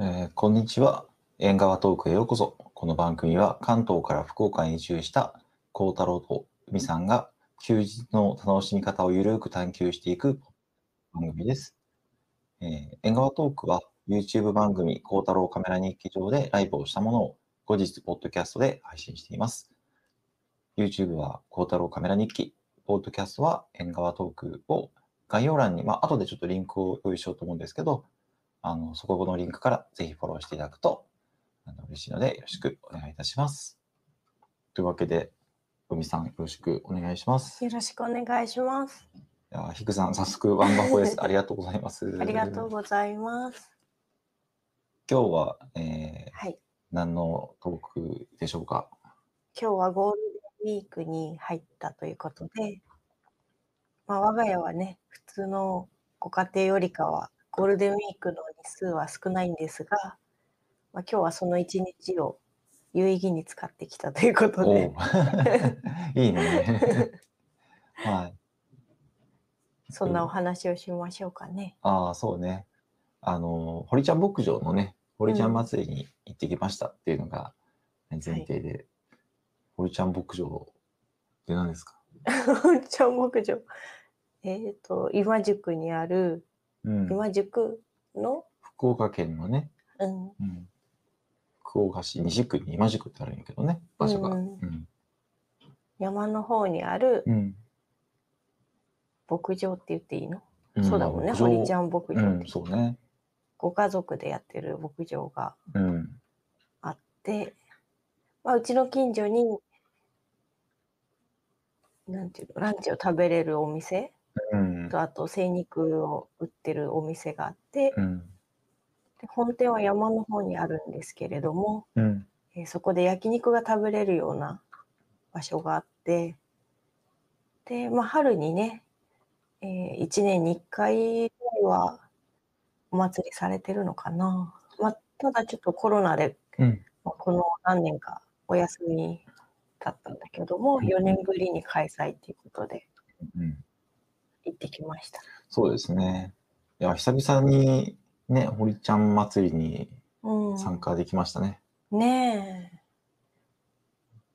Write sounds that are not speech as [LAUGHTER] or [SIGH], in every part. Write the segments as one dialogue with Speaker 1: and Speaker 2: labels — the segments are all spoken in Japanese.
Speaker 1: えーこんにちは。縁側トークへようこそ。この番組は関東から福岡に移住した幸太郎と海さんが休日の楽しみ方をゆるく探求していく番組です。えー縁側トークは YouTube 番組幸太郎カメラ日記上でライブをしたものを後日ポッドキャストで配信しています。YouTube は幸太郎カメラ日記、ポッドキャストは縁側トークを概要欄に、まあ後でちょっとリンクを用意しようと思うんですけど、あの、そこのリンクからぜひフォローしていただくと、あの、嬉しいのでよろしくお願いいたします。というわけで、海さんよろしくお願いします。い
Speaker 2: よろしくお願いします。
Speaker 1: や、ひくさん、早速ワンバホです。[LAUGHS] ありがとうございます。
Speaker 2: ありがとうございます。
Speaker 1: 今日は、えー、
Speaker 2: はい。
Speaker 1: 何のトークでしょうか？
Speaker 2: 今日はゴールデンウィークに入ったということで、まあ、我が家はね、普通のご家庭よりかはゴールデンウィークの日数は少ないんですが、まあ、今日はその一日を有意義に使ってきたということ
Speaker 1: お
Speaker 2: で
Speaker 1: う、[LAUGHS] いいね。[LAUGHS] はい。
Speaker 2: そんなお話をしましょうかね。
Speaker 1: ああ、そうね。あの、堀ちゃん牧場のね、堀ちゃん祭りに行ってきましたっていうのが前提で、堀ちゃん牧場って何ですか？[LAUGHS]
Speaker 2: 超牧場。えっ、と、今宿にある、
Speaker 1: うん。
Speaker 2: 今宿の、
Speaker 1: 福岡県のね、
Speaker 2: うん、
Speaker 1: うん、福岡市西区に今宿ってあるんやけどね、場所が。
Speaker 2: う
Speaker 1: うんん。
Speaker 2: 山の方にある
Speaker 1: うん。
Speaker 2: 牧場って言っていいの、
Speaker 1: ん
Speaker 2: そうだもんね、堀ちゃん牧場って、
Speaker 1: うん、そうね。
Speaker 2: ご家族でやってる牧場が
Speaker 1: うん。
Speaker 2: あって、まあ、うちの近所に、なんていうの、ランチを食べれるお店
Speaker 1: うん。
Speaker 2: と、あと精肉を売ってるお店があって、
Speaker 1: うん。
Speaker 2: で本店は山の方にあるんですけれども、
Speaker 1: うん。
Speaker 2: えーそこで焼肉が食べれるような場所があって、で、まあ、春にね、え1年に1回ぐらいはお祭りされてるのかな。まあ、ただちょっとコロナで、
Speaker 1: うん。
Speaker 2: まあこの何年かお休みだったんだけども、4年ぶりに開催ということで
Speaker 1: うん。
Speaker 2: 行ってきました。
Speaker 1: そうですね。いや、久々にね、堀ちゃん祭りに
Speaker 2: うん。
Speaker 1: 参加できましたね。
Speaker 2: ねえ。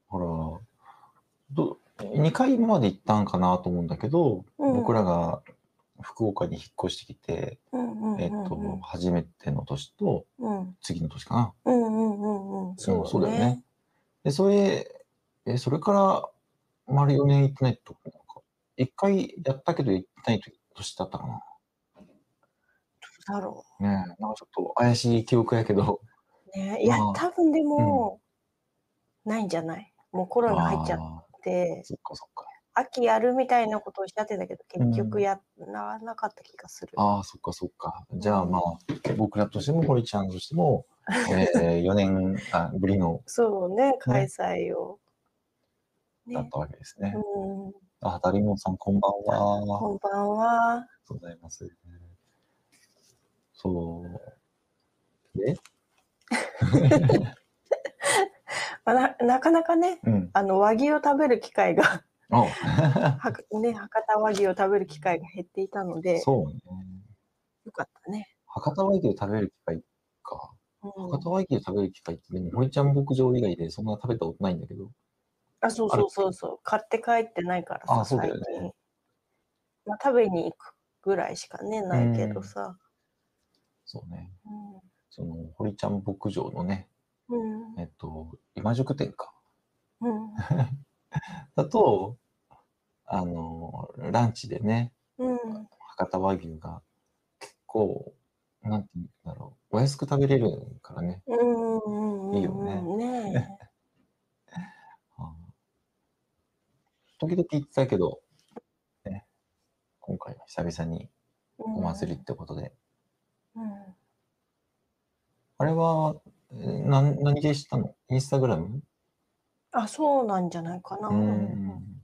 Speaker 1: ほら、ど2回まで行ったんかなと思うんだけど、
Speaker 2: うん
Speaker 1: 僕らが福岡に引っ越してきて。えっと、初めての年と
Speaker 2: うん。
Speaker 1: 次の年かな。
Speaker 2: うんうんうんうん。そう,、
Speaker 1: そうだよね。で、それ、え、それから丸4年行ってないと、か、1回やったけど行ってない年だったかな。
Speaker 2: だろ
Speaker 1: ねえ、なんかちょっと怪しい記憶やけど。
Speaker 2: う。ねえいや
Speaker 1: まあ、
Speaker 2: 多分でも、ないんじゃない？もうコロナ入っちゃっ
Speaker 1: あ
Speaker 2: て
Speaker 1: ー、そっかそっか。
Speaker 2: 秋やるみたいなことをおっしゃってたけど、結
Speaker 1: うん
Speaker 2: 局やらなかった気がする。
Speaker 1: ああ、そっかそっか。じゃあまあ、僕らとしても、堀ちゃんとしても、[LAUGHS] えー、4年あぶりの
Speaker 2: そうね、開催を。ね。
Speaker 1: だったわけですね。
Speaker 2: うん。
Speaker 1: あ、ダリモンさん、こんばんは。
Speaker 2: こんばんは。
Speaker 1: ありがとうございます。そう。で、[LAUGHS]
Speaker 2: まあ、ななかなかね、
Speaker 1: うん。
Speaker 2: あの和牛を食べる機会がね、博多和牛を食べる機会が減っていたので、
Speaker 1: そうね。
Speaker 2: よかったね。
Speaker 1: 博多和牛食べる機会か。
Speaker 2: うん
Speaker 1: 博多和牛食べる機会って、でも、堀ちゃん牧場以外でそんな食べたことないんだけど。
Speaker 2: あ、そうそうそうそう。買って帰ってないからさ、
Speaker 1: あそうだよね
Speaker 2: 最近。まあ、食べに行くぐらいしかね、ないけどさ。
Speaker 1: そうね。その、堀ちゃん牧場のね、
Speaker 2: うん。
Speaker 1: えっと、今宿店か。
Speaker 2: うん。[LAUGHS]
Speaker 1: だと、あの、ランチでね、
Speaker 2: うん。
Speaker 1: 博多和牛が結構、なんていうんだろう、お安く食べれるからね。
Speaker 2: うん。うん。
Speaker 1: いいよね
Speaker 2: ね [LAUGHS]
Speaker 1: 時々言ってたけど、ね、今回は久々に
Speaker 2: お
Speaker 1: お祭りってことで。
Speaker 2: うん。
Speaker 1: あれは、えーなん何でしたの？インスタグラム？
Speaker 2: あ、そうなんじゃないかな。
Speaker 1: うーん。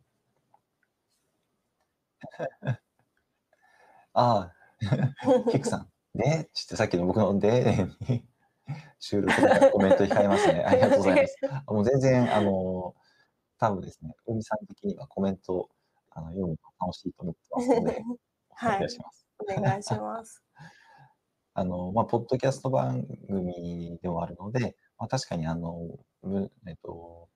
Speaker 1: あ [LAUGHS] あ、キクさん。で、ちょっとさっきの僕のでに収録でコメント控えますね。ありがとうございます。あもう全然、あの、多分ですね、海さん的にはコメントあの読むの楽しいと思ってますので、[LAUGHS] お願いします。
Speaker 2: お願いします。
Speaker 1: あの、まあ、ポッドキャスト番組でもあるので、まあ、確かにあの、むえっと、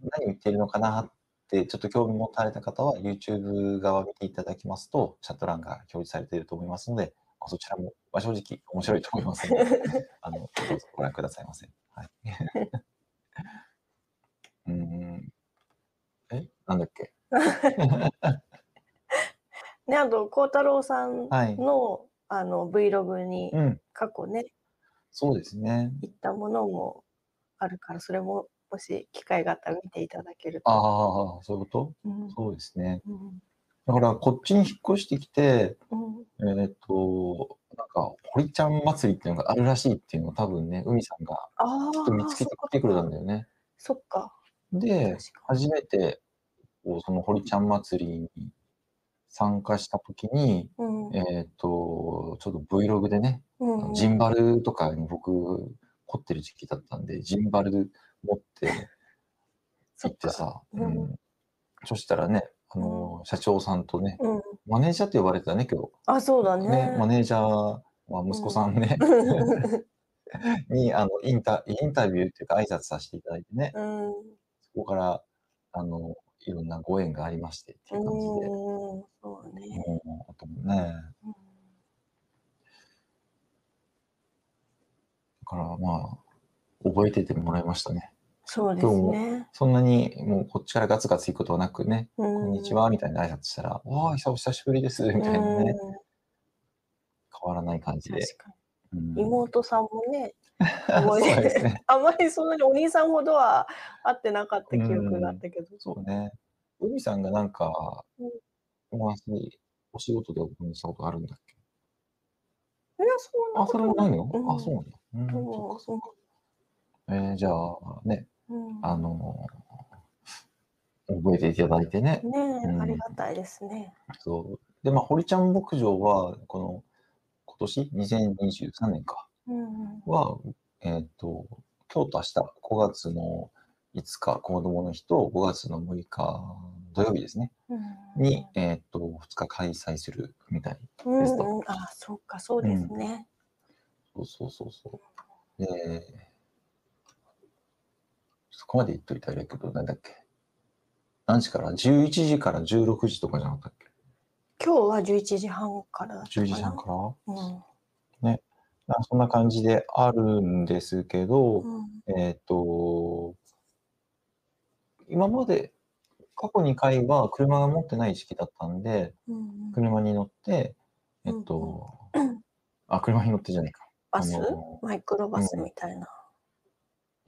Speaker 1: 何言ってるのかなって、ちょっと興味持たれた方は、YouTube 側を見ていただきますと、チャット欄が表示されていると思いますので、まあそちらも、まあ、正直面白いと思いますので、[LAUGHS] あの、どうぞご覧くださいませ。はい。[LAUGHS] うーん。え？なんだっけ？[LAUGHS]
Speaker 2: ね、あと、孝太郎さん
Speaker 1: はい
Speaker 2: の、あの、Vlog に
Speaker 1: うん、
Speaker 2: 過去ね、
Speaker 1: そうですね。
Speaker 2: 行ったものもあるから、それももし機会があったら見ていただけると。
Speaker 1: ああ、そういうこと？
Speaker 2: うん
Speaker 1: そうですね。
Speaker 2: うん
Speaker 1: だから、こっちに引っ越してきて、
Speaker 2: うん
Speaker 1: えっ、と、なんか、堀ちゃん祭りっていうのがあるらしいっていうのを多分ね、海さんが
Speaker 2: あ
Speaker 1: きっと見つけてきてくれたんだ
Speaker 2: よ。
Speaker 1: よね。
Speaker 2: そっか。
Speaker 1: で、初めて、こうその堀ちゃん祭りに参加したときに、
Speaker 2: うん
Speaker 1: えっ、と、ちょっと Vlog でね、
Speaker 2: うん
Speaker 1: ジンバルとかに僕、凝ってる時期だったんで、ジンバル持って。[LAUGHS] 行ってさ、
Speaker 2: うん
Speaker 1: うんそしたらね、あの、社長さんとね、
Speaker 2: うん。
Speaker 1: マネージャーって呼ばれてたね、今日。
Speaker 2: あ、そうだ
Speaker 1: ね、
Speaker 2: ね。
Speaker 1: マネージャー、まあ、息子さんね、[LAUGHS] に、あの、インタ、インタビューっていうか挨拶させていただいてね、
Speaker 2: うん。
Speaker 1: そこから、あの、いろんなご縁がありましてっていう感じで、
Speaker 2: うん。そうね。
Speaker 1: もう、あとね、
Speaker 2: うん
Speaker 1: だからまあ、覚えててもらいましたね。
Speaker 2: そうですね。
Speaker 1: そんなに、もうこっちからガツガツ行くことはなくね、
Speaker 2: こ
Speaker 1: こんにちは、みたいな挨拶したら、わあ、久久しぶりです、みたいなね、変わらない感じで。
Speaker 2: 確か
Speaker 1: うん
Speaker 2: に。妹さんもね、[LAUGHS]
Speaker 1: そう
Speaker 2: 覚え
Speaker 1: ですね。[LAUGHS]
Speaker 2: あまりそんなにお兄さんほどは会ってなかった記憶があったけど。
Speaker 1: そうね。海さんがなんか
Speaker 2: うん、
Speaker 1: お話、お仕事でお話したことあるんだっけ？
Speaker 2: いや、そんな
Speaker 1: あ、それもないの、
Speaker 2: うん
Speaker 1: あ、そうなんだ。うん、
Speaker 2: うん
Speaker 1: そっかそっか。えー、じゃあ、ね、
Speaker 2: うん
Speaker 1: あの覚えていただいてね。
Speaker 2: ねありがたいですね。
Speaker 1: そう。で、まあ、堀ちゃん牧場は、この、今年、2023年か、
Speaker 2: うん
Speaker 1: は、えっ、と、今日と明日、5月の5日、子供の日と5月の6日、土曜日ですね、
Speaker 2: うん
Speaker 1: に、えっ、と、2日開催するみたい。
Speaker 2: うん
Speaker 1: ですと
Speaker 2: うん、あ、そうか、そうですね。
Speaker 1: そうそうそうそう。で、そこまで言っといたらいいけど、なんだっけ。何時から ?11 時から16時とかじゃなかったっけ？
Speaker 2: 今日は11時半からだったか
Speaker 1: ?10
Speaker 2: な。
Speaker 1: 時半から？
Speaker 2: うん
Speaker 1: あそんな感じであるんですけど、
Speaker 2: うん
Speaker 1: えっ、と、今まで過去2回は車が持ってない時期だったんで、
Speaker 2: うん
Speaker 1: 車に乗って、えっ、と、
Speaker 2: うん
Speaker 1: あ、車に乗ってじゃないか。
Speaker 2: バス？マイクロバスみたいな。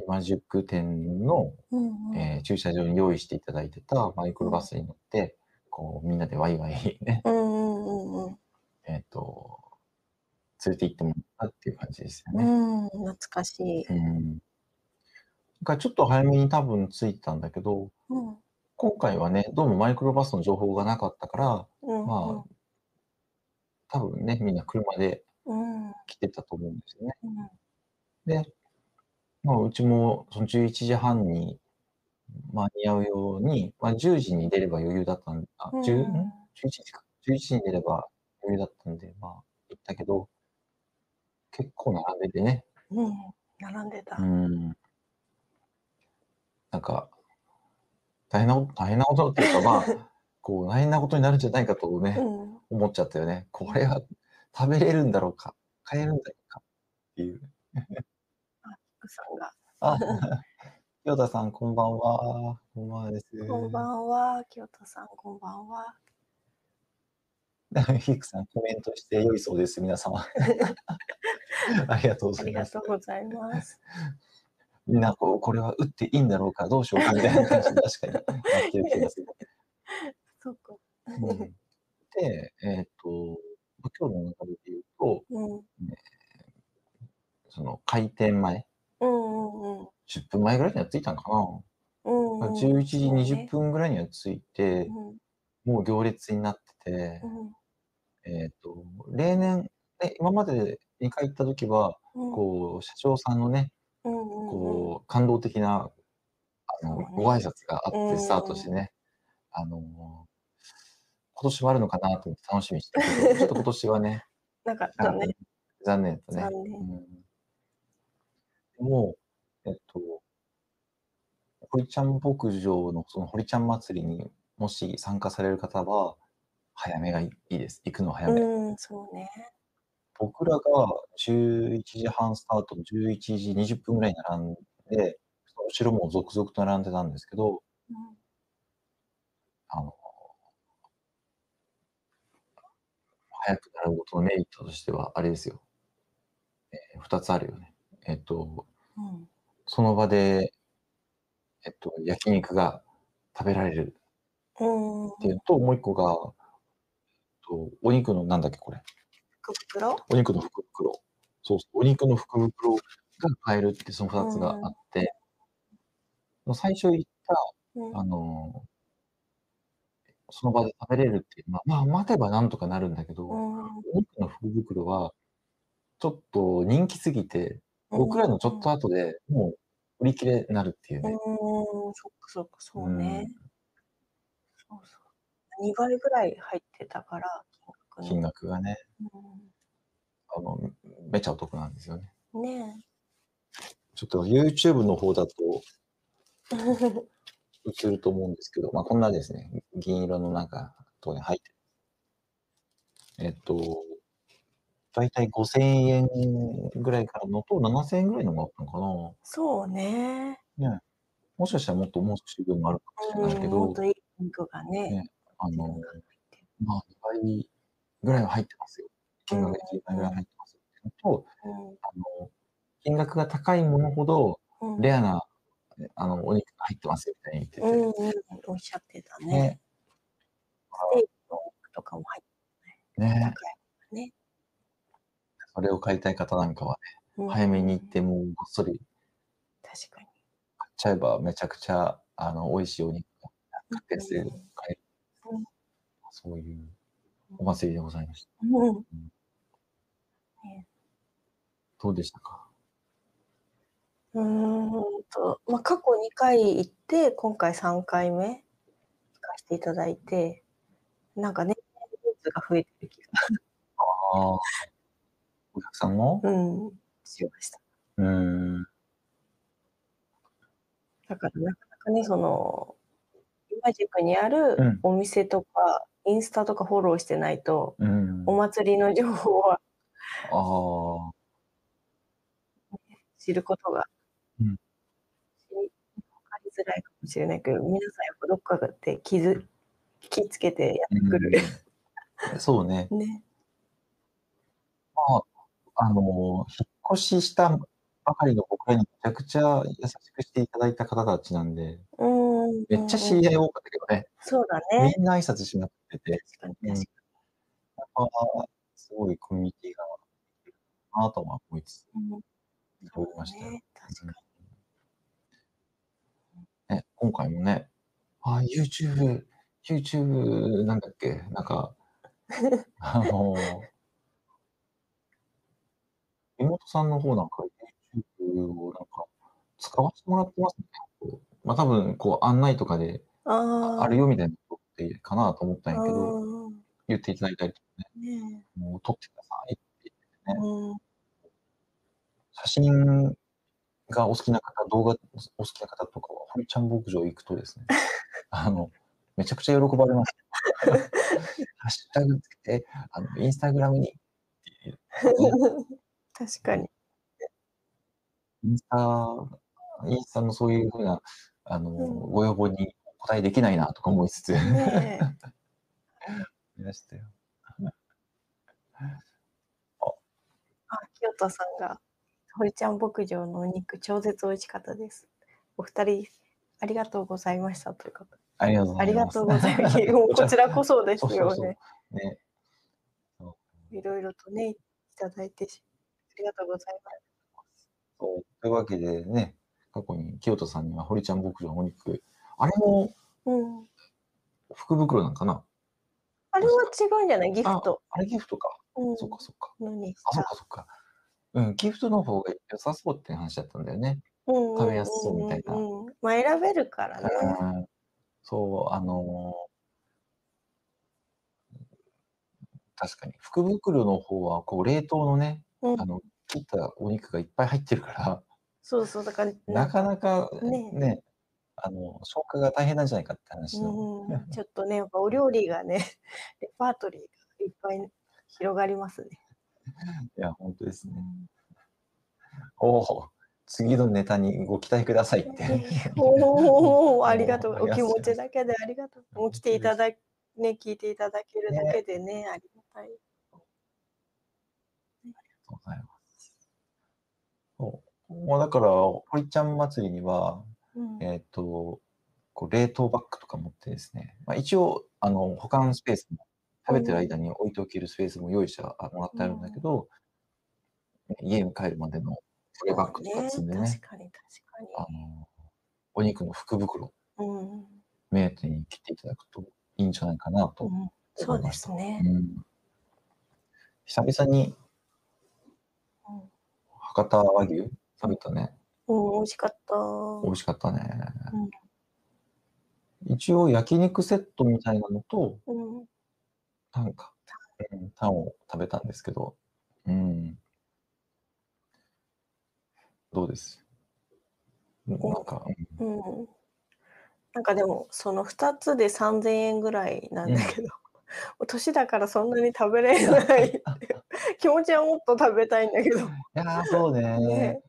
Speaker 1: 今宿店の、
Speaker 2: うんうん
Speaker 1: えー駐車場に用意していただいてたマイクロバスに乗って、こう、みんなでワイワイね、
Speaker 2: うんうんうんうん
Speaker 1: えっ、と、連れて行ってもらったっていう感じですよね。
Speaker 2: うん、懐かしい。
Speaker 1: うん。だからちょっと早めに多分着いたんだけど、
Speaker 2: うん
Speaker 1: 今回はね、どうもマイクロバスの情報がなかったから、
Speaker 2: うん
Speaker 1: まあ、多分ね、みんな車で
Speaker 2: うんうん
Speaker 1: 来てたと思うんですよね。
Speaker 2: うん
Speaker 1: で、まあ、うちもその11時半に間に合うように、まあ、10時に出れば余裕だったんあ、
Speaker 2: うん
Speaker 1: 10ん ?11 時か。11時に出れば余裕だったんで、まあ、行ったけど、結構並んでてね、
Speaker 2: うん、並んでた。
Speaker 1: うん。なんか、大変なこと、大変なことっていうか、まあ、[LAUGHS] こう、大変なことになるんじゃないかとね、
Speaker 2: うん
Speaker 1: 思っちゃったよね。これは食べれるんだろうか、買えるんだろうかっていう。
Speaker 2: 福さんが。
Speaker 1: あ、[LAUGHS] ヨ田さん、こんばんは。こんばんはです。
Speaker 2: こんばんは、清田さん、こんばんは。[LAUGHS]
Speaker 1: ヒクさん、コメントして良いそうです、皆様。[LAUGHS] ありがとうご
Speaker 2: ありが
Speaker 1: ざいます。
Speaker 2: とうございます。
Speaker 1: みんな、こう、これは打っていいんだろうか、どうしようかみたいな感じで、確かになってる気がする。[LAUGHS]
Speaker 2: そっか。
Speaker 1: うんで、えっ、と、今日の中で言うと、
Speaker 2: うん。うん
Speaker 1: その開店前。10分前ぐらいには着いたんか
Speaker 2: うん
Speaker 1: な。
Speaker 2: うん。
Speaker 1: 11時
Speaker 2: そうね
Speaker 1: 20分ぐらいには着いて、
Speaker 2: うん
Speaker 1: もう行列になってて
Speaker 2: う、ん。
Speaker 1: えっ、と、例年、え今まで2回行った時は、
Speaker 2: うん。
Speaker 1: こう、社長さんのね、
Speaker 2: うんうんうん。
Speaker 1: こう、感動的な、あの、ご挨拶があっ
Speaker 2: うん。
Speaker 1: てスタートしてね、あの、今年もあるのかなと思って楽しみにしてたけど、[LAUGHS] ちょっと今年はね、
Speaker 2: なかったね。
Speaker 1: 残念だね。
Speaker 2: 残念。
Speaker 1: うん、でも、えっと、堀ちゃん牧場のその堀ちゃん祭りにもし参加される方は、早めがいいです。行くのは早め。
Speaker 2: うん、そうね。
Speaker 1: 僕らが11時半スタート、11時20分ぐらいに並んで、後ろも続々と並んでたんですけど、
Speaker 2: うん
Speaker 1: あの、早く並ぶことのメリットとしては、あれですよ。えー、2つあるよね。えっと、
Speaker 2: うん
Speaker 1: その場で、えっと、焼肉が食べられる。
Speaker 2: うん。
Speaker 1: っていうのと、もう一個が、えっと、お肉の、なんだっけ、これ。
Speaker 2: 福袋？
Speaker 1: お肉の福袋。そうそう、お肉の福袋が買えるって、その2つがあって、最初言った、
Speaker 2: うん。
Speaker 1: あの、その場で食べれるっていうのは、まあ、待てばなんとかなるんだけど、
Speaker 2: うん。
Speaker 1: お肉の福袋は、ちょっと人気すぎて、僕らのちょっと後でもう売り切れになるっていう
Speaker 2: うん、
Speaker 1: ね。
Speaker 2: そっかそっか、そうね。
Speaker 1: うん
Speaker 2: そうそう。2倍ぐらい入ってたから、
Speaker 1: 金額がね、
Speaker 2: 額
Speaker 1: あの、めちゃお得なんですよね。
Speaker 2: うん、ね
Speaker 1: ちょっと YouTube の方だと
Speaker 2: え。[LAUGHS]
Speaker 1: 映ると思うんですけど、まあ、こんなですね、銀色のなんか、とね、入ってる。えっと、だいたい5000円ぐらいからのと7000円ぐらいのがあったのか
Speaker 2: そうね。
Speaker 1: な。ね。もしかしたらもっともう少し分もあるかもしれないけ
Speaker 2: うん、
Speaker 1: ど、
Speaker 2: ほんといいピンクがね。
Speaker 1: ねあの、まあ、2倍ぐらいは入ってますよ。金額が2倍ぐらい入ってますよ。っていうのと、あの、金額が高いものほど、
Speaker 2: うん、うん、
Speaker 1: レアな、あの、お肉が入ってますよ、みたいに言ってて。
Speaker 2: うん、うん、おっしゃってたね。
Speaker 1: ね。
Speaker 2: ステーキのお肉とかも入って
Speaker 1: ね。
Speaker 2: 高いね。
Speaker 1: それを買いたい方なんかは
Speaker 2: うん
Speaker 1: ね、早めに行って、もうごっそり
Speaker 2: 確かに。
Speaker 1: 買っちゃえば、めちゃくちゃ、あの、美味しいお肉が確定で買える。
Speaker 2: うん
Speaker 1: そういうお祭りでございました。
Speaker 2: うん。
Speaker 1: どうでしたか？
Speaker 2: うーんと、まあ、過去2回行って、今回3回目行かせていただいて、なんかね、人数が増えてる気が、
Speaker 1: ああ。お客さんの
Speaker 2: うん、しました。
Speaker 1: うーん。
Speaker 2: だからなかなかね、その、今宿にあ
Speaker 1: うん
Speaker 2: るお店とか、インスタとかフォローしてないと、
Speaker 1: うん。
Speaker 2: お祭りの情報は
Speaker 1: ああ。
Speaker 2: 知ることが、
Speaker 1: うん
Speaker 2: 分かりづらいかもしれないけど、皆さんやっぱどっかで気づ気つけてやってくる。
Speaker 1: うんそうね。[LAUGHS]
Speaker 2: ね。
Speaker 1: まあ、あの、引っ越ししたばかりの僕らにめちゃくちゃ優しくしていただいた方たちなんで、
Speaker 2: うん。
Speaker 1: めっちゃ知り合い多かったけどね。
Speaker 2: そうだね。
Speaker 1: みんな挨拶しまくってて、
Speaker 2: 確かに
Speaker 1: すごいコミュニティがいるなとは思いつつ、思いました。
Speaker 2: 確か
Speaker 1: ね、今回もね、あ、YouTube、YouTube なんだっけ、なんか、[LAUGHS] あの、妹さんの方なんか YouTube をなんか使わせてもらってますね。こうまあ多分、こう案内とかで
Speaker 2: に。ああ。
Speaker 1: あるよみたいなことってかなと思ったんやけど、
Speaker 2: うん
Speaker 1: 言っていただいたりとかね、
Speaker 2: ね
Speaker 1: もう撮ってくださいって
Speaker 2: え。うん。
Speaker 1: 写真がお好きな方、動画お好きな方とかは、堀ちゃん牧場行くとですね、[LAUGHS] あの、めちゃくちゃ喜ばれます。[LAUGHS] ハッシュタグつけて、あの、インスタグラムに
Speaker 2: 確かに。
Speaker 1: インスタ、インスタのそういうふうな、あの、
Speaker 2: うん
Speaker 1: ご要望にお答えできないなとか思いつつ、
Speaker 2: ね [LAUGHS]
Speaker 1: いましたよ。[LAUGHS]
Speaker 2: あ、清人さんが、堀ちゃん牧場のお肉、超絶美味しかったです。お二人、ありがとうございましたということ。
Speaker 1: ありがとうございます。
Speaker 2: とうございます。[LAUGHS] もうこちらこそです
Speaker 1: そうそうそう
Speaker 2: よね。
Speaker 1: ね。
Speaker 2: いろいろとね、いただいてし、ありがとうございます。
Speaker 1: そうというわけでね、過去に清人さんには堀ちゃん牧場のお肉、あれも
Speaker 2: うん。
Speaker 1: 福袋なんかな？
Speaker 2: あれは違うんじゃない？ギフト。
Speaker 1: あれギフトか。
Speaker 2: うん。
Speaker 1: そっかそっか。
Speaker 2: のに
Speaker 1: あ、そっかそっか。うん、ギフトの方が良さそうって話だったんだよね。
Speaker 2: うん
Speaker 1: 食べやすそうみたいな
Speaker 2: うんうんまあ選べるからね。
Speaker 1: うんそう、あのー確かに。福袋の方は、こう、冷凍のね、
Speaker 2: うん。
Speaker 1: あの、切ったお肉がいっぱい入ってるから、
Speaker 2: そうそう、だから、[LAUGHS] な
Speaker 1: か
Speaker 2: か
Speaker 1: なか、
Speaker 2: ね。
Speaker 1: ね、あの、消化が大変なんじゃないかって話の。
Speaker 2: うーん、[LAUGHS] ちょっとね、やっぱお料理がね、[LAUGHS] レパートリーがいっぱい広がりますね。
Speaker 1: いや、ほんとですね。
Speaker 2: うん。
Speaker 1: おお、次のネタにご期待くださいって。
Speaker 2: おお、ありがとう。お気持。ちだけでありがとう。もう来ていただね、聞いていただけるだ
Speaker 1: ね。
Speaker 2: けでね、ありがたい。
Speaker 1: ありがとうございます。そう。まあ、だから、堀ちゃん祭りには、
Speaker 2: うん。
Speaker 1: えっと、こう冷凍バッグとか持ってですね、ま、一応、あの、保管スペースも、食べてる
Speaker 2: うん。
Speaker 1: 間に置いておけるスペースも用意してはあもらってあるんだけ
Speaker 2: うん。
Speaker 1: ど、ね、家に帰るまでの保冷バッ
Speaker 2: そう
Speaker 1: グとか
Speaker 2: ね、
Speaker 1: 積んでね、
Speaker 2: 確かに確かに。
Speaker 1: あの、お肉の福袋、
Speaker 2: うん。
Speaker 1: 目当てに切っていただくといいんじゃないかなと
Speaker 2: うん、そうで
Speaker 1: 思いました。
Speaker 2: すね。
Speaker 1: うん。久々に
Speaker 2: うん。
Speaker 1: 博多和牛？
Speaker 2: うん。
Speaker 1: 食べたね。
Speaker 2: うん、美味しかった。
Speaker 1: 美味しかったね。
Speaker 2: うん。
Speaker 1: 一応焼肉セットみたいなのと、
Speaker 2: うん。
Speaker 1: タンか。うん、タンを食べたんですけど、うん。どうです？ん、なんか、うん。
Speaker 2: うん。なんかでも、その2つで3000円ぐらいな
Speaker 1: うんん。
Speaker 2: だけど、[LAUGHS] 年だからそんなに食べれないって気持ちはもっと食べたいんだけど。
Speaker 1: いや、そうね。
Speaker 2: ね。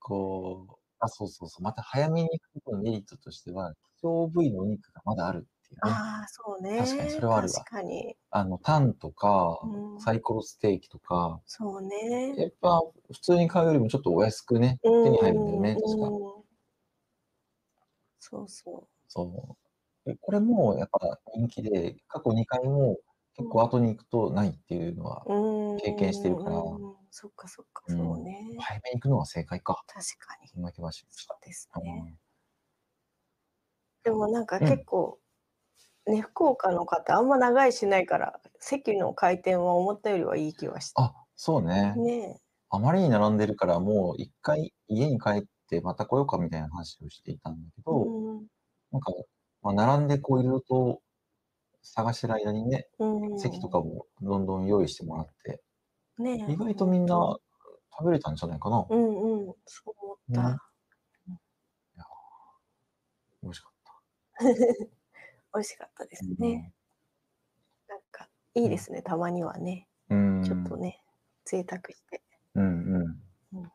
Speaker 1: こう、あ、そうそうそう、また早めに行くとメリットとしては、希少部位のお肉がまだあるっていうね。
Speaker 2: ああ、そう
Speaker 1: 確かにそ
Speaker 2: ね、
Speaker 1: れはあるわ。
Speaker 2: 確かに。
Speaker 1: あの、タンとか、
Speaker 2: うん。
Speaker 1: サイコロステーキとか、
Speaker 2: そうね。
Speaker 1: やっぱ普通に買うよりもちょっとお安くね、
Speaker 2: う
Speaker 1: 手に入るんだよ
Speaker 2: ん、
Speaker 1: ね、確か。
Speaker 2: うん。そうそ
Speaker 1: そう。で、これもやっぱ人気で、過去2回も。結構後に行くとないっていうのは
Speaker 2: う
Speaker 1: 経験してるから。
Speaker 2: そっかそっか、
Speaker 1: う。
Speaker 2: そうんね。
Speaker 1: 早めに行くのが正解か。
Speaker 2: 確かに。
Speaker 1: そんな気はしました。
Speaker 2: ですね。
Speaker 1: うん。
Speaker 2: でもなんか
Speaker 1: うん。
Speaker 2: 結構、ね、福岡の方あんま長居しないから、席の回転は思ったよりはいい気はし
Speaker 1: あ、そうね。
Speaker 2: ね。
Speaker 1: あまりに並んでるから、もう1回家に帰ってまた来ようかみたいな話をしていたんだけ
Speaker 2: う
Speaker 1: ど、
Speaker 2: ん。
Speaker 1: なんか、ま、並んでこう色々と探してる間にね、
Speaker 2: う
Speaker 1: 席とか
Speaker 2: ん。
Speaker 1: もどんどん用意してもらって、
Speaker 2: ね、
Speaker 1: 意外とみんな
Speaker 2: と。
Speaker 1: 食べれたんじゃないかな。
Speaker 2: うんうん、そう思っ
Speaker 1: ね。
Speaker 2: た。うん。
Speaker 1: いや、美味しかった。[LAUGHS]
Speaker 2: 美味しかったです
Speaker 1: う
Speaker 2: ね。
Speaker 1: ん。
Speaker 2: なんかいい
Speaker 1: うん。
Speaker 2: ですね、たまにはね。
Speaker 1: うー
Speaker 2: ちょっと
Speaker 1: ん。
Speaker 2: ね、贅沢して。
Speaker 1: うんうん。
Speaker 2: うん。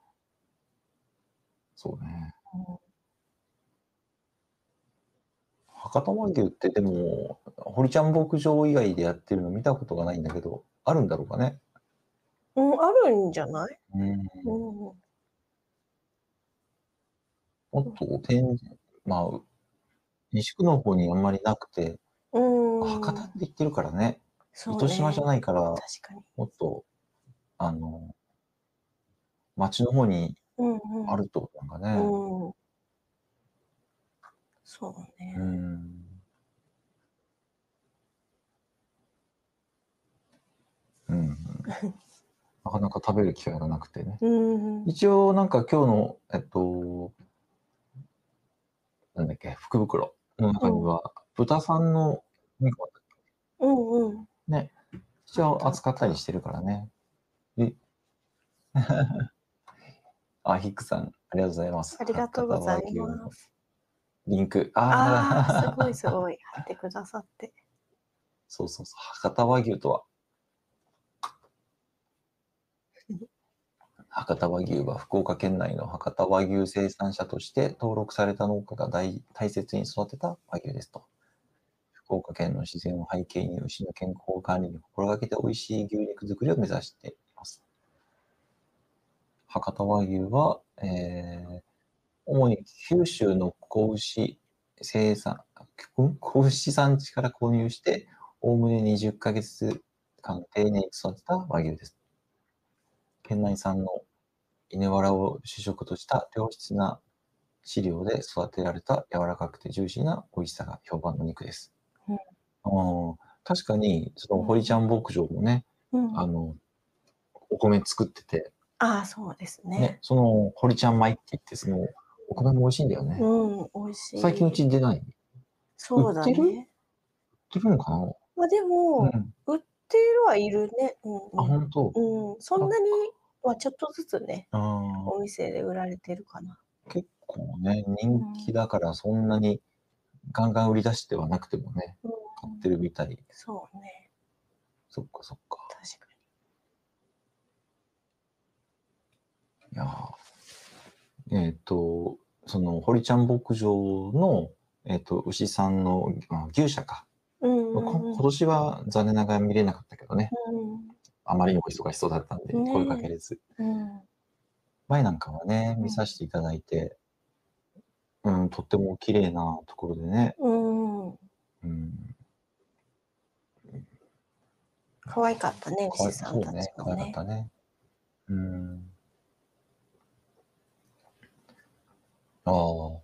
Speaker 1: そうね。
Speaker 2: うん。
Speaker 1: 博多和牛ってでも、堀ちゃん牧場以外でやってるの見たことがないんだけど、あるんだろうかね？
Speaker 2: うん、あるんじゃない？
Speaker 1: う
Speaker 2: んん。
Speaker 1: もっとてんまあ、西区の方にあんまりなくて、
Speaker 2: う
Speaker 1: 博多っ。て言ってるからね、
Speaker 2: そう
Speaker 1: 糸島じゃ
Speaker 2: ね。
Speaker 1: ないから、
Speaker 2: 確かに。
Speaker 1: もっと、あの、町の方に
Speaker 2: うんうん。
Speaker 1: あるってことなんかね。
Speaker 2: うん。そうね。
Speaker 1: ん。うんうん。なかなか食べる機会がなくてね。
Speaker 2: うんうん。
Speaker 1: 一応なんか今日の、えっとなんだっけ、福袋の中
Speaker 2: うん。
Speaker 1: には、豚さんの肉も
Speaker 2: うんうん。
Speaker 1: ね、一応扱ったり
Speaker 2: た。
Speaker 1: してるからね。えあ、[LAUGHS] ヒックさん、ありがとうございます。
Speaker 2: ありがとうございます。
Speaker 1: リンク。
Speaker 2: ああ、す
Speaker 1: あ
Speaker 2: ごいす
Speaker 1: あ。
Speaker 2: ごい。貼ってくださって。
Speaker 1: そうそうそう、博多和牛とは [LAUGHS] 博多和牛は福岡県内の博多和牛生産者として登録された農家が大大切に育てた和牛ですと。福岡県の自然を背景に牛の健康管理に心がけて美味しい牛肉作りを目指しています。博多和牛は、えー、主に九州の子牛生産ん？子牛産地から購入して、おおむね20ヶ月間丁寧に育てた和牛です。県内産の稲わらを主食とした良質な飼料で育てられた柔らかくてジューシーな美味しさが評判の肉です。
Speaker 2: うん。
Speaker 1: ああ、確かにそうの堀ちゃん牧場もね、
Speaker 2: うん。
Speaker 1: あの、お米作ってて
Speaker 2: ああ、そうです
Speaker 1: ね、
Speaker 2: ね。
Speaker 1: その堀ちゃん米って言って、そのお米も美味しいんだよね。
Speaker 2: うん、美味し
Speaker 1: 最近う
Speaker 2: い。
Speaker 1: ちに出ない？
Speaker 2: そうだ
Speaker 1: 売ってる？売っ
Speaker 2: ね。
Speaker 1: てるのかな？
Speaker 2: ま、で
Speaker 1: う
Speaker 2: も、
Speaker 1: ん。
Speaker 2: 売っってるはいるね。うん
Speaker 1: あ、
Speaker 2: うん。
Speaker 1: 本当？
Speaker 2: うん、そんなにはちょっとずつね、
Speaker 1: あ
Speaker 2: お店で売られてるかな。
Speaker 1: 結構ね、人気だからそんなにガンガン売り出してはなくてもね、
Speaker 2: うん、
Speaker 1: 買ってるみたい。
Speaker 2: そうね、
Speaker 1: そっかそっか。
Speaker 2: 確か
Speaker 1: いやーえっ、と、その、堀ちゃん牧場の、えっ、と、牛さんの、あ牛舎か。
Speaker 2: に。うん
Speaker 1: こ
Speaker 2: うんうん
Speaker 1: 今年は残念ながら見れなかったけどね。
Speaker 2: うん
Speaker 1: あまりにも忙しそうだったんで、声かけれず。
Speaker 2: うん
Speaker 1: 前なんかはね、
Speaker 2: うん
Speaker 1: 見させていただいて、うん、とっても綺麗なところでね、
Speaker 2: うん、
Speaker 1: うん、
Speaker 2: 可愛かったね、牛さんたち、もね
Speaker 1: 可愛かっ。たね。うん。ああ、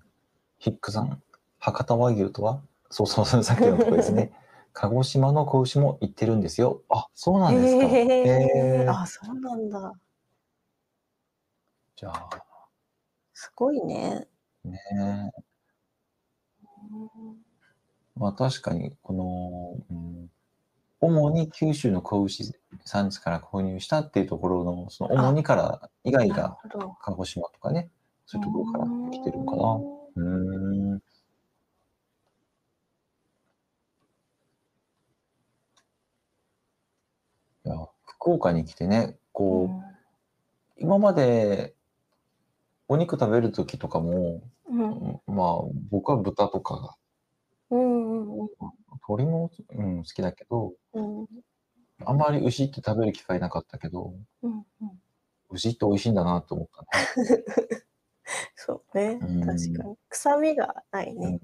Speaker 1: ヒックさん、博多和牛とは？そうそうそう、さっきのところですね。[LAUGHS] 鹿児島の子牛も行ってるんですよ。あ、そうなんですか。
Speaker 2: へ
Speaker 1: へー
Speaker 2: えあ、そうなんだ。
Speaker 1: じゃあ、
Speaker 2: すごいね。
Speaker 1: ね
Speaker 2: うん
Speaker 1: まあ確かに、この、うん、主に九州の子牛産地から購入したっていうところの、その主にから以外が。鹿児島とかね、そういうところから来てるのかな。うーん。いや、福岡に来てね、こう、今までお肉食べるときとかも、
Speaker 2: うんうん
Speaker 1: まあ僕は豚とかが、
Speaker 2: うんうん
Speaker 1: 鶏も、うん、好きだけど、
Speaker 2: うん
Speaker 1: あんまり牛って食べる機会なかったけど、
Speaker 2: うんうん
Speaker 1: 牛って美味しいんだなと思ったね。[LAUGHS] [LAUGHS]
Speaker 2: そうね、
Speaker 1: うん。
Speaker 2: 確かに。臭みがないね。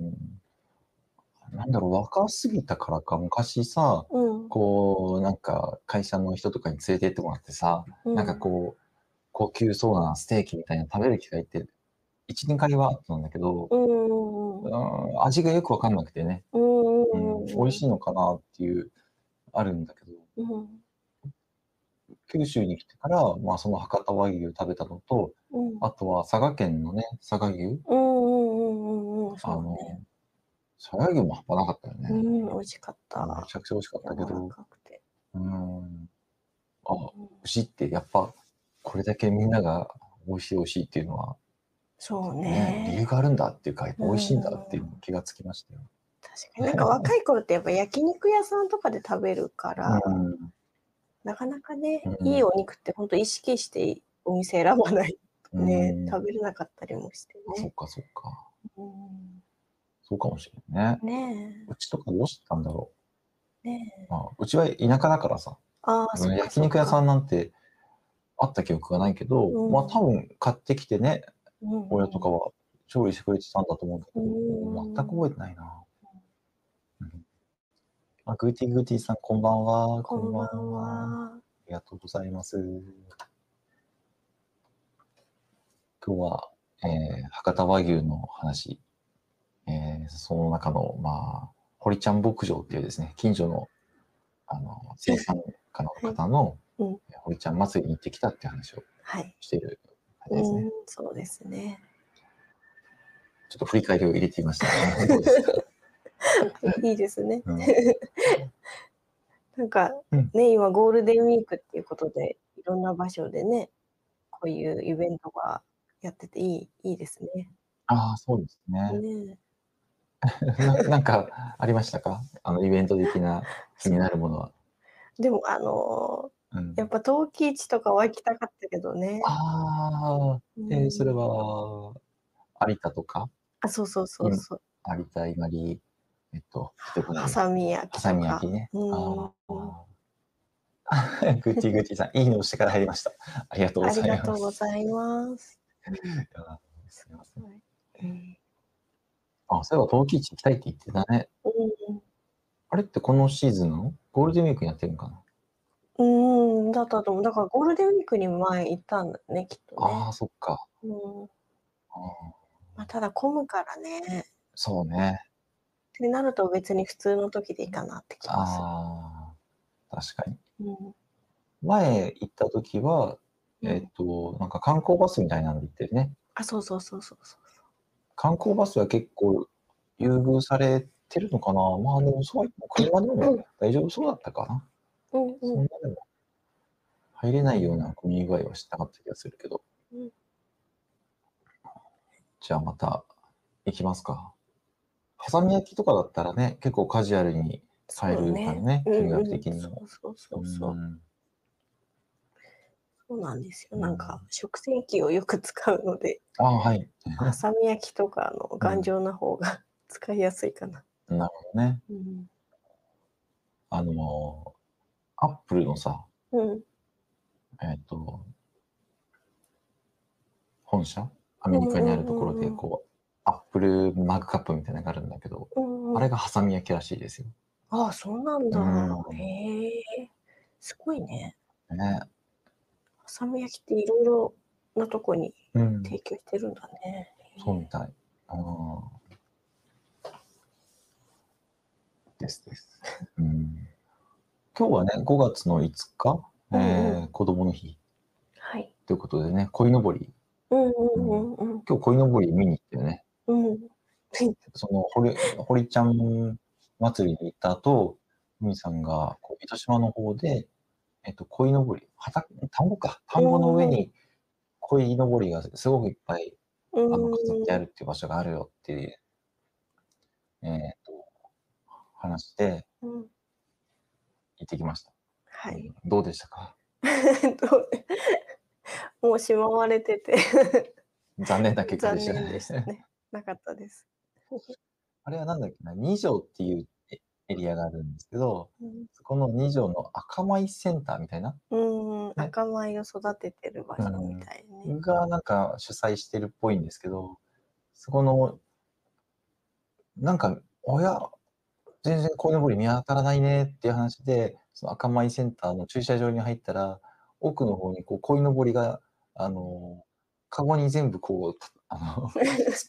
Speaker 1: うん、なんだろう、若すぎたからか、昔さ、
Speaker 2: うん。
Speaker 1: こう、なんか会社の人とかに連れてってもらってさ、
Speaker 2: う
Speaker 1: なんかこう、高級そうなステーキみたいなの食べる機会って、1、2回はあったんだけど、
Speaker 2: うん
Speaker 1: 味がよくわかんなくてね、美味しいのかなっていう、あるんだけど、
Speaker 2: うん。
Speaker 1: 九州に来てから、まあその博多和牛食べたのと、
Speaker 2: うん
Speaker 1: あとは佐賀県のね、佐賀牛、
Speaker 2: うんうんうんうん
Speaker 1: あ
Speaker 2: そう
Speaker 1: の
Speaker 2: ね。、
Speaker 1: 佐賀牛も半端なかったよね。
Speaker 2: うん、美味しかった。
Speaker 1: めちゃくちゃ美味しかったけ
Speaker 2: 柔ら
Speaker 1: ど、
Speaker 2: かくて。
Speaker 1: うん。あ、
Speaker 2: うん
Speaker 1: 牛ってやっぱこれだけみんなが美味しい美味しいっていうのは、
Speaker 2: そう
Speaker 1: ね、理由
Speaker 2: ね。
Speaker 1: があるんだっていうか、やっぱ美味しいんだっていうの気がつきましたよ。
Speaker 2: 確かに。なんか若い頃ってやっぱ焼肉屋さんとかで食べるから、
Speaker 1: うん
Speaker 2: なかなかね、
Speaker 1: うん
Speaker 2: いいお肉って本当意識してお店選ばないとね、
Speaker 1: うん
Speaker 2: 食べれなかったりもしてね。
Speaker 1: そっかそっか。
Speaker 2: うん
Speaker 1: そうかもしれないね。
Speaker 2: ね
Speaker 1: うちとかどうしてたんだろ
Speaker 2: え、ね。
Speaker 1: まあ、うちは田舎だからさ、
Speaker 2: あ
Speaker 1: 焼肉屋さ
Speaker 2: ん、
Speaker 1: んなんてあった記憶がないけど、
Speaker 2: うん
Speaker 1: まあ多分買ってきてね、
Speaker 2: うん
Speaker 1: 親とかは調理してくれてたんだと思うんだけど、
Speaker 2: うん
Speaker 1: 全く覚えてないな。うんあ、グーティーグーティーさん、こんばんは。
Speaker 2: こんばん
Speaker 1: あ
Speaker 2: は。
Speaker 1: りがとうございます。今日は、えー博多和牛の話、えーその中の、まあ、堀ちゃん牧場っていうですね、近所の、あの、生産家の方の、[LAUGHS]
Speaker 2: うん
Speaker 1: 堀ちゃん祭りに行ってきたって話を
Speaker 2: はい。
Speaker 1: している感じですね。
Speaker 2: うん、そうですね。
Speaker 1: ちょっと振り返りを入れてみました、[LAUGHS] ね。
Speaker 2: いいですね。
Speaker 1: うん [LAUGHS]
Speaker 2: なんか
Speaker 1: うん
Speaker 2: ね、今ゴールデンウィークっていうことで、いろんな場所でね、こういうイベントがやってていいいいですね。
Speaker 1: ああ、そうですね。
Speaker 2: ね [LAUGHS]
Speaker 1: ななんかありましたか？あのイベント的な [LAUGHS] 気になるものは。
Speaker 2: でもあの
Speaker 1: うん
Speaker 2: やっぱ陶器市とかは行きたかったけどね。
Speaker 1: ああ、えーそれ
Speaker 2: うん
Speaker 1: は有田とか？
Speaker 2: あ、そうそうそうそう。
Speaker 1: 有田伊万里、えっと、
Speaker 2: ハサミ焼き。
Speaker 1: ハサミ焼きね。
Speaker 2: うん
Speaker 1: あーグッティグッティさん、いいねをしてから入りました。ありがとうご
Speaker 2: ありがとう
Speaker 1: ざいます。
Speaker 2: ございます。
Speaker 1: すみません。
Speaker 2: うん
Speaker 1: あ、そういえば陶器市行きたいって言ってたね。
Speaker 2: うん
Speaker 1: あれってこのシーズンの？ゴールデンウィークにやってるのかな、
Speaker 2: うん、だったと思う。だからゴールデンウィークに前行ったんだね、きっとね。
Speaker 1: ああ、そっか。
Speaker 2: うん
Speaker 1: あー
Speaker 2: まあ、ただ混むからね。
Speaker 1: そうね。
Speaker 2: ってなると別に普通の時でいいかなって気がす
Speaker 1: ああ、確かに。
Speaker 2: る。うん
Speaker 1: 前行った時は、
Speaker 2: うん
Speaker 1: えっと、なんか観光バスみたいなので行ってるね。
Speaker 2: あ、そうそうそうそうそう。
Speaker 1: 観光バスは結構優遇されてるのかなまあでもそうは言っても車でも大丈夫そうだったかな
Speaker 2: うん
Speaker 1: そんなでも入れないような混み具合はしてなかった気がするけど。
Speaker 2: うん
Speaker 1: じゃあまた行きますか。ハサミ焼きとかだったらね、結構カジュアルに買えるからね、
Speaker 2: うんうん
Speaker 1: 金額的にも。
Speaker 2: そうそうそうそう。
Speaker 1: うん
Speaker 2: そうなんですよ。
Speaker 1: うん
Speaker 2: なんか食洗機をよく使うので、
Speaker 1: ああ、はい。
Speaker 2: ハサミ焼きとかの頑丈な方が [LAUGHS] 使いやすいかな。
Speaker 1: なるほどね。
Speaker 2: うん。
Speaker 1: あの、アップルのさ、
Speaker 2: うん。
Speaker 1: えっ、と、本社？アメリカにあるところで、こう、アップルマグカップみたいなのがあるんだけど、
Speaker 2: うん、
Speaker 1: あれがハサミ焼きらしいですよ。
Speaker 2: ああ、そうなんだ。
Speaker 1: うん
Speaker 2: へえ。すごいね。
Speaker 1: ね。
Speaker 2: ハサミ焼きっていろいろなとこに
Speaker 1: うん。
Speaker 2: 提供してるんだね。
Speaker 1: そうみたい。うん。ですです。うん。今日はね、5月の5日、え
Speaker 2: うん
Speaker 1: ー、子供の日
Speaker 2: はい。
Speaker 1: ということでね、鯉のぼり。
Speaker 2: うんうんうんうん。
Speaker 1: 今日鯉のぼり見に行ったよね。
Speaker 2: うん。
Speaker 1: その、堀、堀ちゃん祭りに行った後、海さんが、こう、糸島の方で、えっと、鯉のぼり、畑、田んぼか。田んぼの上に鯉のぼりがすごくいっぱい、
Speaker 2: う
Speaker 1: あの、飾ってあ
Speaker 2: ん。
Speaker 1: るっていう場所があるよっていう、えっと、話して
Speaker 2: うん。
Speaker 1: 行ってきました。
Speaker 2: はい。
Speaker 1: どうでしたか？[LAUGHS] [LAUGHS]
Speaker 2: もうしまわれてて
Speaker 1: 残念な結果
Speaker 2: 残
Speaker 1: でしたね。
Speaker 2: 念でしたね。なかったです。[LAUGHS]
Speaker 1: あれはなんだっけな、二条っていうエリアがあるんですけど、
Speaker 2: うん。
Speaker 1: そこの二条の赤米センターみたいな？
Speaker 2: うん、赤米を育ててる場所みたいね。
Speaker 1: がなんか主催してるっぽいんですけど、そこの、なんか、親、全然鯉のぼり見当たらないねっていう話で、その赤米センターの駐車場に入ったら、奥の方にこう鯉のぼりが、あの、カゴに全部こう、たあの、[LAUGHS] 突っ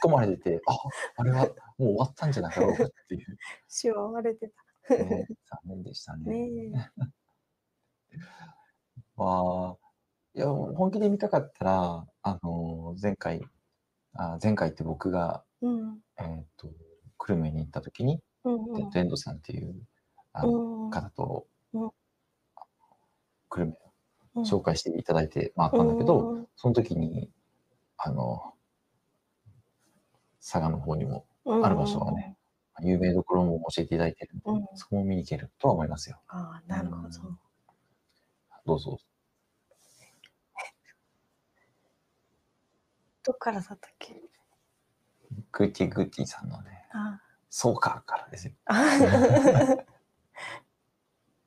Speaker 1: 込まれてて、あ、あれはもう終わったんじゃなかろうかっていう、
Speaker 2: しまわれてた。
Speaker 1: ね、残念でしたね。
Speaker 2: ね
Speaker 1: まあ、いや、本気で見たかったら、あの、前回、あ前回って僕が、
Speaker 2: うん。
Speaker 1: えっ、と、久留米に行った時に、
Speaker 2: うん
Speaker 1: デッドエンドさんっていうあの
Speaker 2: うん。うん
Speaker 1: 方と
Speaker 2: うん、
Speaker 1: 久留米紹介していただいて回ったんだけど、
Speaker 2: うん
Speaker 1: その時に、あの、佐賀の方にも
Speaker 2: うん
Speaker 1: ある場所はね、有名どころも教えていただいてるんで、
Speaker 2: うん
Speaker 1: そこも見に行けるとは思いますよ。
Speaker 2: ああ、なるほど。
Speaker 1: どうぞ。
Speaker 2: どっからだったっけ？
Speaker 1: グーティーグーティーさんのね、
Speaker 2: あ
Speaker 1: そうかからですよ。[LAUGHS]
Speaker 2: あ。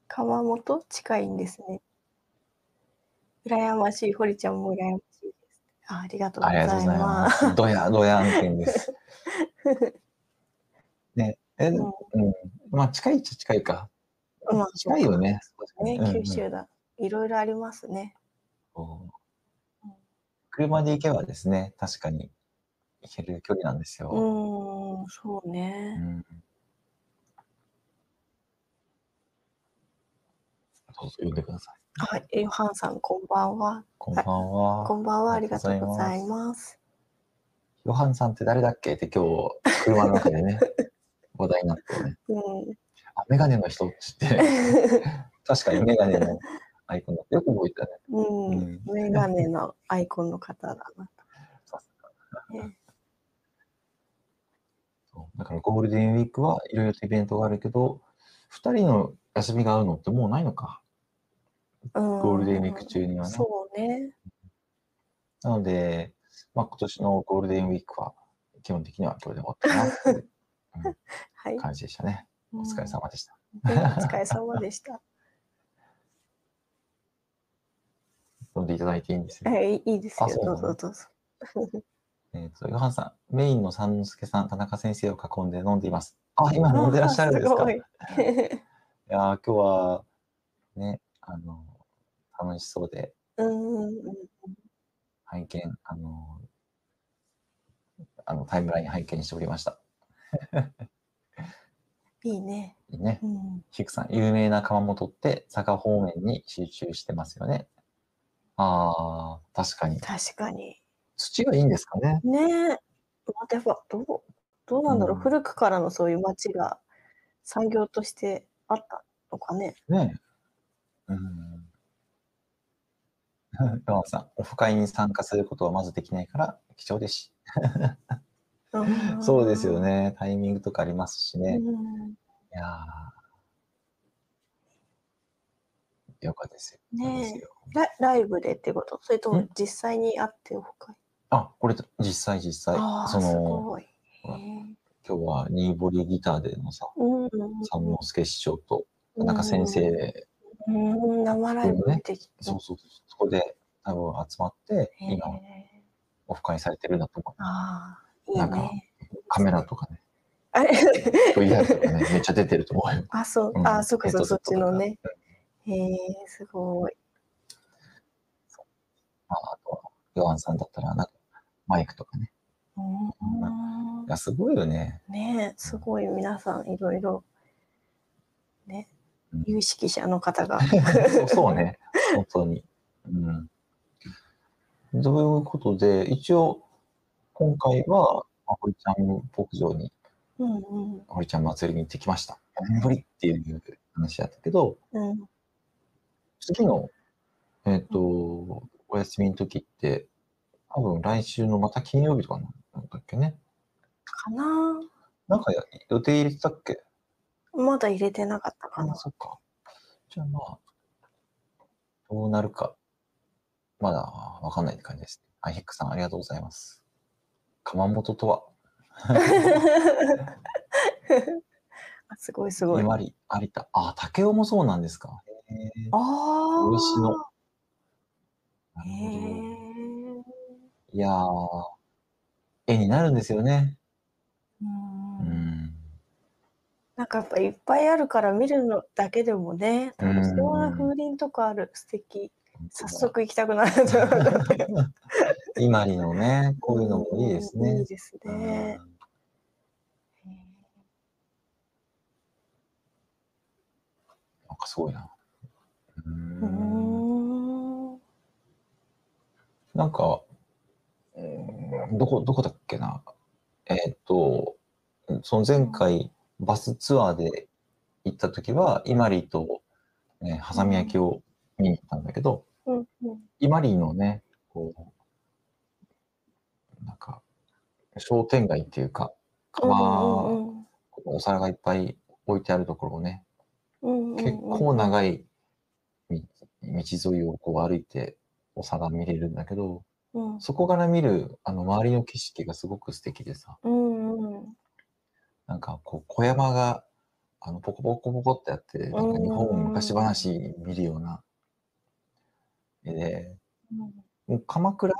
Speaker 2: 川本近いんですね。羨ましい。堀ちゃんも羨ましい。あありがとうございま。
Speaker 1: ますす。どや、どや案件です。[LAUGHS] ね、え、
Speaker 2: う
Speaker 1: うん。まあ、近いっちゃ近いか。
Speaker 2: んまあ、
Speaker 1: 近いよね。
Speaker 2: ね、
Speaker 1: うんうん
Speaker 2: 九州だ。いろいろありますね。
Speaker 1: 車で行けばですね、確かに行ける距離なんですよ。
Speaker 2: うーん、そう
Speaker 1: う
Speaker 2: ね。
Speaker 1: んどうぞ呼んでください。
Speaker 2: はい、ヨハンさん、こんばんは。
Speaker 1: こんばんは。
Speaker 2: こんばんは、ありがとうございます。
Speaker 1: ヨハンさんって誰だっけって今日、車の中でね、[LAUGHS] 話題になってね。
Speaker 2: うん。
Speaker 1: あ、メガネの人って言って、[LAUGHS] 確かにメガネのアイコンだってよく覚えてたね。
Speaker 2: うん
Speaker 1: うん、
Speaker 2: メガネのアイコンの方だな。[LAUGHS]
Speaker 1: さすだからゴールデンウィークはいろいろとイベントがあるけど、2人の休みが合うのってもうないのか。
Speaker 2: ゴ
Speaker 1: ゴールデンウィーク中にはね。
Speaker 2: そうね。
Speaker 1: なので、まあ、今年のゴールデンウィークは基本的にはこれで終わったかなっていう [LAUGHS]
Speaker 2: はい。
Speaker 1: 感じでしたね。お疲れ様でした。
Speaker 2: お疲れ様でした。[LAUGHS]
Speaker 1: 飲んでいただいていいんですよ。
Speaker 2: はい、いいですよ
Speaker 1: あ。そう
Speaker 2: どうぞどうぞ。[LAUGHS]
Speaker 1: えっ、と、ヨハンさん、メインの三之助さん、田中先生を囲んで飲んでいます。あ、今飲んでらっしゃるんですか？い
Speaker 2: い
Speaker 1: やー、今日は、ね、あの、楽しそうで、
Speaker 2: うん。
Speaker 1: 拝見、あの、あのタイムライン拝見しておりました。[LAUGHS]
Speaker 2: いいね。
Speaker 1: いいね。
Speaker 2: うん。
Speaker 1: ヒクさん、有名な窯元って佐賀方面に集中してますよね。ああ、確かに。
Speaker 2: 確かに。
Speaker 1: 土がいいんですかね。
Speaker 2: ねえ。まあ、でも、どう、どうなんだろう、
Speaker 1: うん
Speaker 2: 古くからのそういう町が産業としてあったのかね。
Speaker 1: ねうん。[LAUGHS] さん、オフ会に参加することはまずできないから貴重です。し。そうですよ。ね。タイミングとかありますしね。い
Speaker 2: うん。
Speaker 1: やー。よかったですよ。
Speaker 2: ねラライブでってこと？それとも
Speaker 1: ん。
Speaker 2: 実際に会ってオフ会？
Speaker 1: あ、これ実際実際。その、今日はニーボリギターでのさ、
Speaker 2: うん。うん
Speaker 1: 三之助師匠と、なんか先生、
Speaker 2: うん、生ライブでき
Speaker 1: そうそうそこで多分集まって、今、オフ会されてるんだと思う。
Speaker 2: ああ、いい
Speaker 1: なんか
Speaker 2: ね。
Speaker 1: カメラとかね、
Speaker 2: あれ
Speaker 1: VR とかね、[LAUGHS] めっちゃ出てると思うよ。
Speaker 2: あ、そう
Speaker 1: う、ん
Speaker 2: あ、そっかそっか、そっちのね。
Speaker 1: うん
Speaker 2: へえ、すごい。
Speaker 1: まあ、あとは、ヨハンさんだったら、なんか、マイクとかね。
Speaker 2: うん
Speaker 1: いや、すごいよね。
Speaker 2: ねえ、すごい皆さんいろいろ、ね
Speaker 1: うん、
Speaker 2: 有識者の方が。[LAUGHS]
Speaker 1: そうね、本当に。うん。ということで、一応、今回は、まあ堀ちゃん牧場に、
Speaker 2: うんうん
Speaker 1: 堀ちゃん祭りに行ってきました。何年ぶりっていう話だったけど、
Speaker 2: うん。
Speaker 1: 次の、えっ、と、お休みの時って、多分来週のまた金曜日とかなんだっけね。
Speaker 2: かな
Speaker 1: なんかや予定入れてたっけ？
Speaker 2: まだ入れてなかったか
Speaker 1: あ、
Speaker 2: な。
Speaker 1: そっか。じゃあまあ、どうなるか、まだわかんないって感じです。アイヘックさん、ありがとうございます。窯元とは、[LAUGHS]
Speaker 2: あすごいすごい。
Speaker 1: 伊万里、有田。あ、竹雄もそうなんですか。へえ
Speaker 2: ああ。
Speaker 1: 漆の。な
Speaker 2: へ
Speaker 1: るほど。
Speaker 2: え。
Speaker 1: いやー、絵になるんですよね。
Speaker 2: う
Speaker 1: うんん。
Speaker 2: なんかやっぱいっぱいあるから見るのだけでもね、
Speaker 1: うん
Speaker 2: 楽しそうな風鈴とかある。素敵。早速行きたくなる。
Speaker 1: 伊万里のね、こういうのもいいですね
Speaker 2: うんいい。です
Speaker 1: うん
Speaker 2: ね。
Speaker 1: なんかすごいな。うん
Speaker 2: ん。
Speaker 1: なんか、うんどこ、どこだっけな。えーっと、その前回バスツアーで行った時は、伊万里と、ね、ハサミ焼きを見に行ったんだけど、
Speaker 2: うん。うん
Speaker 1: 伊万里のね、こう、なんか、商店街っていうか、釜、
Speaker 2: うん
Speaker 1: お皿がいっぱい置いてあるところをね、
Speaker 2: うんうん
Speaker 1: 結構長い道道沿いをこう歩いてお皿見れるんだけど、
Speaker 2: うん。
Speaker 1: そこから見るあの周りの景色がすごく素敵でさ、
Speaker 2: うん
Speaker 1: かこう小山があのポコポコポコってやって、なんか日本昔話見るような絵で、もう鎌倉？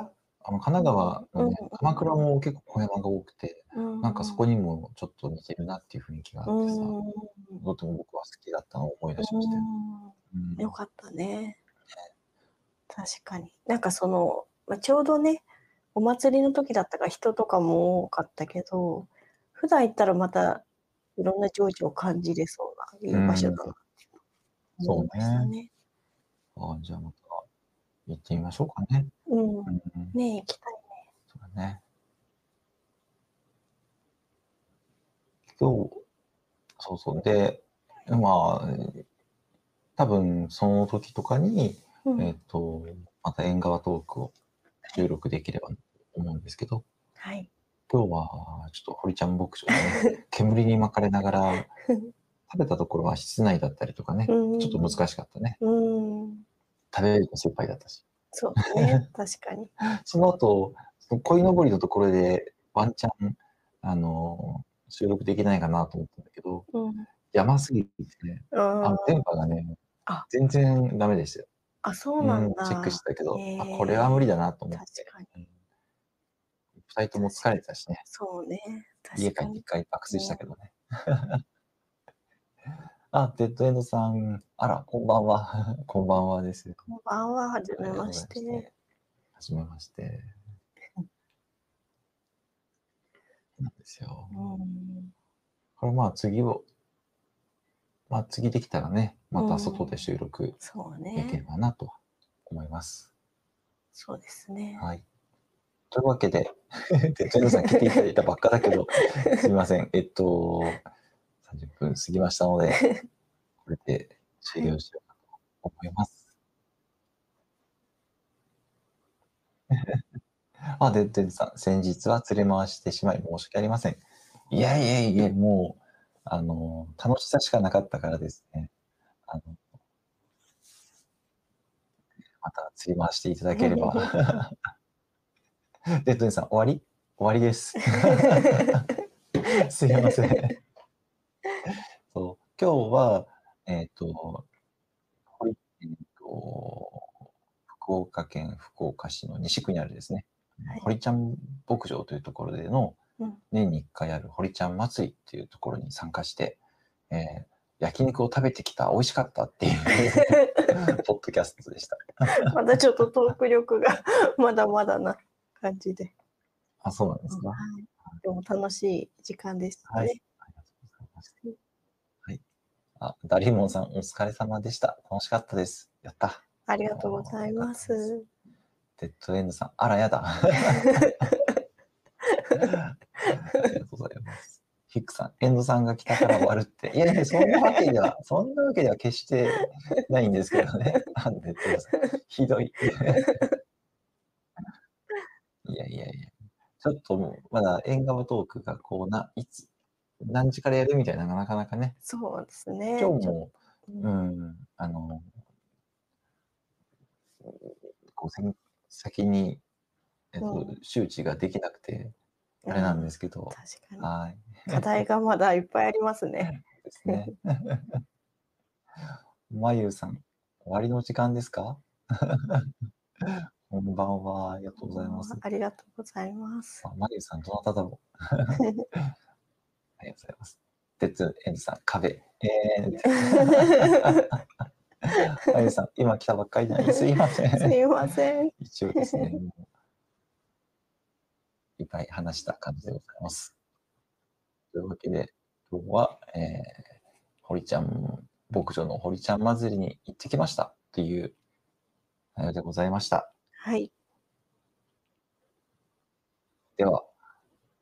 Speaker 1: あの神奈川のね
Speaker 2: うん、
Speaker 1: 鎌倉も結構小山が多くて、
Speaker 2: うん。
Speaker 1: なんかそこにもちょっと似てるなっていう雰囲気があってさ、
Speaker 2: うん
Speaker 1: とても僕は好きだったのを思い出しましたよ。うん。
Speaker 2: うん。よかったね。確かに。なんかその、まあ、ちょうどね、お祭りの時だったから人とかも多かったけど、普段行ったらまたいろんな情緒を感じれそうな、いい場所だなって思いましたね。
Speaker 1: あじゃあまた行ってみましょうかね。
Speaker 2: うん。
Speaker 1: うん、
Speaker 2: ねえ、行きたい
Speaker 1: そうだね。今日、そうそう。で、まあ、多分その時とかに、
Speaker 2: ね。うん
Speaker 1: えっ、と、また縁側トークを収録できればと思うんですけど、
Speaker 2: はい。
Speaker 1: 今日はちょっと堀ちゃん牧場でね、[LAUGHS] 煙に巻かれながら、食べたところは室内だったりとかね、ち
Speaker 2: うん
Speaker 1: ょっと難しかったね。
Speaker 2: うん。
Speaker 1: 食べるの精一杯だったし。
Speaker 2: そうだね。[LAUGHS] 確かに。
Speaker 1: その後、その鯉のぼりのところでワンチャン、あのー収録できないかなと思ったんだけど、
Speaker 2: うん。
Speaker 1: 山すぎてね、あ
Speaker 2: あ
Speaker 1: の電波がね
Speaker 2: あ、
Speaker 1: 全然ダメでしたよ。
Speaker 2: あ、そうなんだ。
Speaker 1: うんチェックしてたけど、
Speaker 2: へー
Speaker 1: あ、これは無理だなと思って。
Speaker 2: 確かに。
Speaker 1: うん二人とも疲れてたしね、
Speaker 2: そうね。
Speaker 1: 家帰。って一回爆睡したけどね。[LAUGHS] あ、デッドエンドさん、あら、こんばんは。[LAUGHS] こんばんはです。
Speaker 2: こんばんは。はじめまして。
Speaker 1: はじめまして。なんですよ。
Speaker 2: うん。
Speaker 1: これまあ次を、まあ次できたらね、また外で収録できれ
Speaker 2: ね。
Speaker 1: ばなと思います。
Speaker 2: そうですね。
Speaker 1: はい。というわけで、で、ジェンさん来ていただいたばっかだけど、[LAUGHS] すみません。えっと、30分過ぎましたので、これで終了しようかと思います。あ、で、でさん、先日は連れ回してしまい申し訳ありません。いやいやいや、もう、あの、楽しさしかなかったからですね。あの、また連れ回していただければ。[LAUGHS] で、トニーさん、終わり？終わりです。[LAUGHS] すいません。そう、今日は、えっ、と、ほいえっ、と、福岡県福岡市の西区にあるですね、
Speaker 2: はい
Speaker 1: 堀ちゃん牧場というところでの
Speaker 2: うん
Speaker 1: 年に1回ある堀ちゃん祭りっていうところに参加して、えー焼肉を食べてきた、美味しかったっていう [LAUGHS] ポッドキャストでした。[LAUGHS]
Speaker 2: まだちょっとトーク力がまだまだな感じで。
Speaker 1: あ、そうなんですか。
Speaker 2: はい。でも楽しい時間でしたね。
Speaker 1: はい。ありがとうございます。はい。あ、ダリモンさん、お疲れ様でした。楽しかったです。やった。
Speaker 2: ありがとうございます。
Speaker 1: デッドエンドさん、あらやだ。ありがとうございます。ヒックさん、エンドさんが来たから終わるって。いやいや、そんなわけでは、そんなわけでは決してないんですけどね。あデッドエンドさん、ひどい。いやいやいや、ちょっともう、まだ縁側トークがこうな、いつ、何時からやるみたいなのがなかなかね、
Speaker 2: そうですね。
Speaker 1: 今日も、
Speaker 2: う
Speaker 1: うんん、あの、こう先先に、えっと
Speaker 2: うん
Speaker 1: 周知ができなくて、あれなんですけど、
Speaker 2: 確かに。
Speaker 1: はい。
Speaker 2: 課題がまだいっぱいありますね。
Speaker 1: ですね。[LAUGHS] まゆさん、終わりの時間ですか？こんばんは、ありがとうございます。
Speaker 2: ありがとうございます。
Speaker 1: あまゆさん、どなただろう [LAUGHS] ありがとうございます。てつエンドさん、壁。えー、[LAUGHS] まゆさん、今来たばっかりなのにすいません。[LAUGHS]
Speaker 2: すいません。
Speaker 1: 一応ですね、いっぱい話した感じでございます。というわけで、今日は、えー、堀ちゃん、牧場の堀ちゃん祭りに行ってきましたという内容でございました。
Speaker 2: はい。
Speaker 1: では、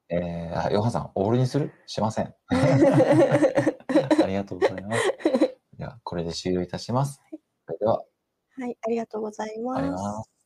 Speaker 1: えー、あ、ヨハンさん、オールにする？しません。[LAUGHS] ありがとうございます。では、これで終了いたします。それでは、
Speaker 2: はい、ありがとうございま。
Speaker 1: す。